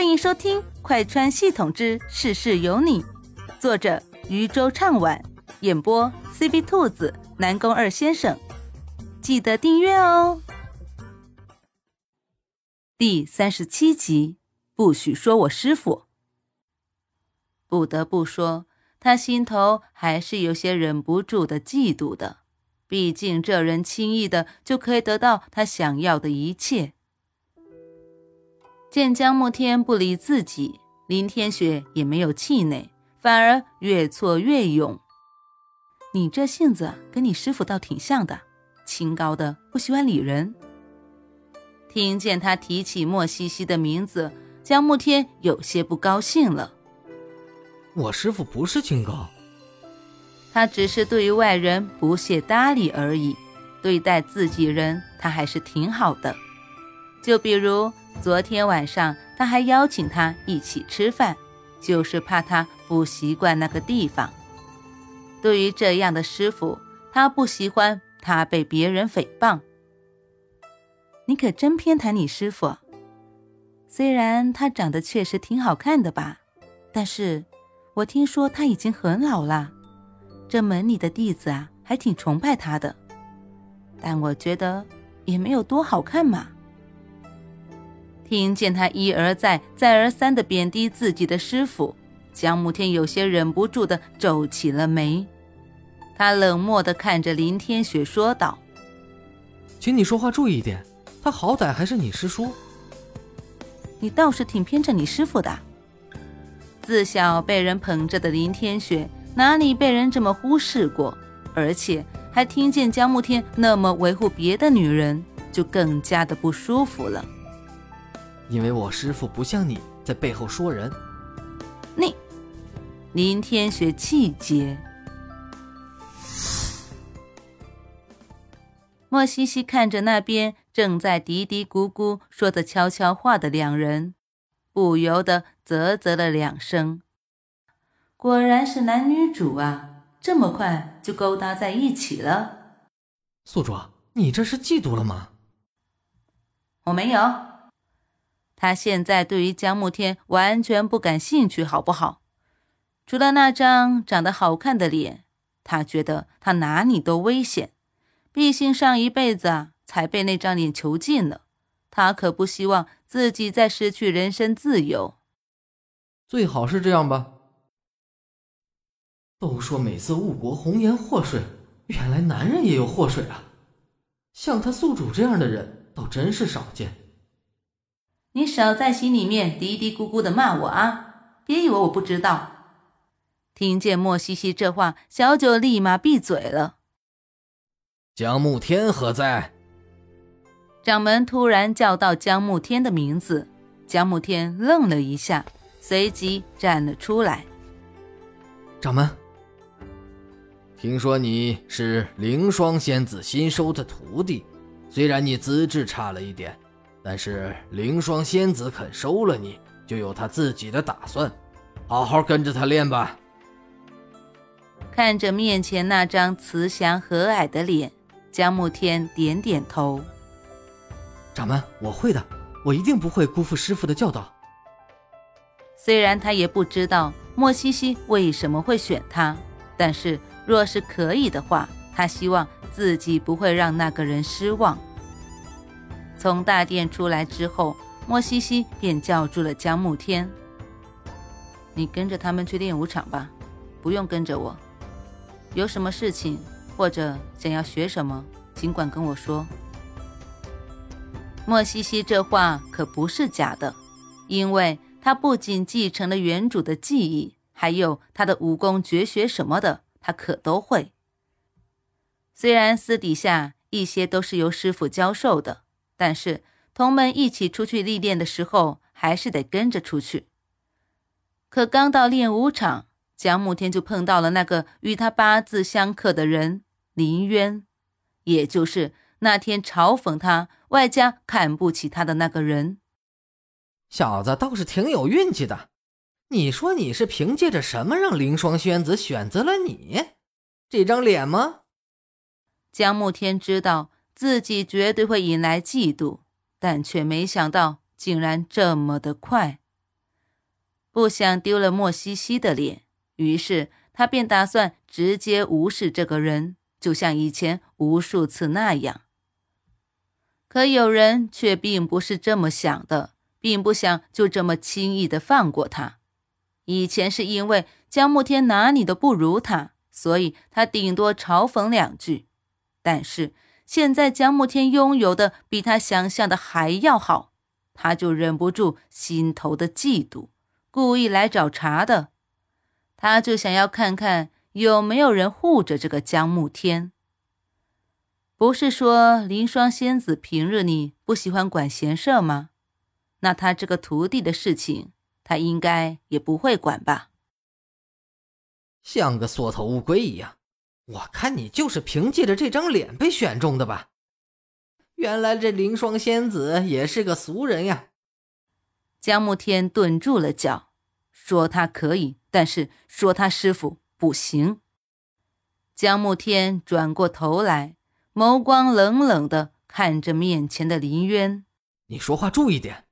欢迎收听《快穿系统之事事有你》，作者渔舟唱晚，演播 C B 兔子、南宫二先生。记得订阅哦。第三十七集，不许说我师傅。不得不说，他心头还是有些忍不住的嫉妒的。毕竟这人轻易的就可以得到他想要的一切。见江慕天不理自己，林天雪也没有气馁，反而越挫越勇。你这性子跟你师傅倒挺像的，清高的不喜欢理人。听见他提起莫西西的名字，江慕天有些不高兴了。我师傅不是清高，他只是对于外人不屑搭理而已，对待自己人他还是挺好的。就比如。昨天晚上，他还邀请他一起吃饭，就是怕他不习惯那个地方。对于这样的师傅，他不喜欢他被别人诽谤。你可真偏袒你师傅，虽然他长得确实挺好看的吧，但是我听说他已经很老了，这门里的弟子啊还挺崇拜他的，但我觉得也没有多好看嘛。听见他一而再、再而三的贬低自己的师傅，江慕天有些忍不住的皱起了眉。他冷漠的看着林天雪说道：“请你说话注意一点，他好歹还是你师叔。你倒是挺偏着你师傅的。自小被人捧着的林天雪，哪里被人这么忽视过？而且还听见江慕天那么维护别的女人，就更加的不舒服了。”因为我师傅不像你在背后说人，你林天雪气结。莫西西看着那边正在嘀嘀咕咕说着悄悄话的两人，不由得啧啧了两声。果然是男女主啊，这么快就勾搭在一起了。宿主，你这是嫉妒了吗？我没有。他现在对于江慕天完全不感兴趣，好不好？除了那张长得好看的脸，他觉得他哪里都危险。毕竟上一辈子才被那张脸囚禁了，他可不希望自己再失去人身自由。最好是这样吧。都说美色误国，红颜祸水，原来男人也有祸水啊！像他宿主这样的人，倒真是少见。你少在心里面嘀嘀咕咕的骂我啊！别以为我不知道。听见莫西西这话，小九立马闭嘴了。江慕天何在？掌门突然叫到江慕天的名字，江慕天愣了一下，随即站了出来。掌门，听说你是凌霜仙子新收的徒弟，虽然你资质差了一点。但是凌霜仙子肯收了你，就有她自己的打算，好好跟着她练吧。看着面前那张慈祥和蔼的脸，江慕天点点头。掌门，我会的，我一定不会辜负师傅的教导。虽然他也不知道莫西西为什么会选他，但是若是可以的话，他希望自己不会让那个人失望。从大殿出来之后，莫西西便叫住了江慕天：“你跟着他们去练武场吧，不用跟着我。有什么事情或者想要学什么，尽管跟我说。”莫西西这话可不是假的，因为他不仅继承了原主的记忆，还有他的武功绝学什么的，他可都会。虽然私底下一些都是由师傅教授的。但是同门一起出去历练的时候，还是得跟着出去。可刚到练武场，江慕天就碰到了那个与他八字相克的人林渊，也就是那天嘲讽他、外加看不起他的那个人。小子倒是挺有运气的，你说你是凭借着什么让凌霜仙子选择了你？这张脸吗？江慕天知道。自己绝对会引来嫉妒，但却没想到竟然这么的快。不想丢了莫西西的脸，于是他便打算直接无视这个人，就像以前无数次那样。可有人却并不是这么想的，并不想就这么轻易的放过他。以前是因为江慕天哪里都不如他，所以他顶多嘲讽两句。但是现在江慕天拥有的比他想象的还要好，他就忍不住心头的嫉妒，故意来找茬的。他就想要看看有没有人护着这个江慕天。不是说凌霜仙子平日里不喜欢管闲事吗？那他这个徒弟的事情，他应该也不会管吧？像个缩头乌龟一样，我看你就是凭借着这张脸被选中的吧？原来这凌霜仙子也是个俗人呀！江慕天顿住了脚，说他可以，但是说他师傅不行。江慕天转过头来。眸光冷冷的看着面前的林渊，你说话注意点。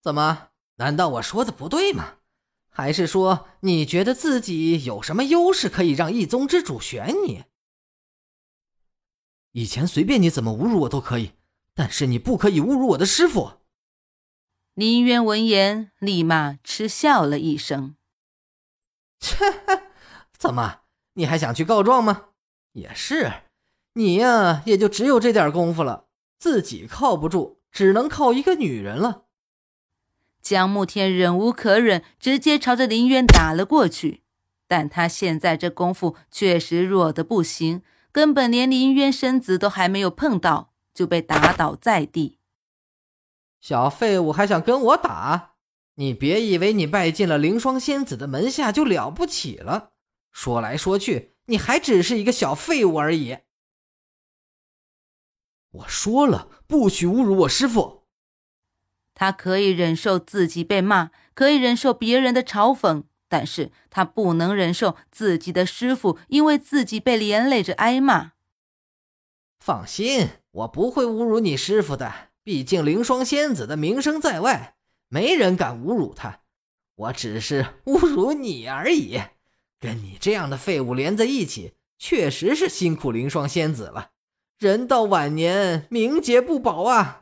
怎么？难道我说的不对吗？还是说你觉得自己有什么优势可以让一宗之主选你？以前随便你怎么侮辱我都可以，但是你不可以侮辱我的师傅。林渊闻言，立马嗤笑了一声：“ 切，怎么？你还想去告状吗？也是。”你呀，也就只有这点功夫了，自己靠不住，只能靠一个女人了。江慕天忍无可忍，直接朝着林渊打了过去。但他现在这功夫确实弱的不行，根本连林渊身子都还没有碰到，就被打倒在地。小废物还想跟我打？你别以为你拜进了凌霜仙子的门下就了不起了。说来说去，你还只是一个小废物而已。我说了，不许侮辱我师傅。他可以忍受自己被骂，可以忍受别人的嘲讽，但是他不能忍受自己的师傅因为自己被连累着挨骂。放心，我不会侮辱你师傅的。毕竟凌霜仙子的名声在外，没人敢侮辱他。我只是侮辱你而已。跟你这样的废物连在一起，确实是辛苦凌霜仙子了。人到晚年，名节不保啊！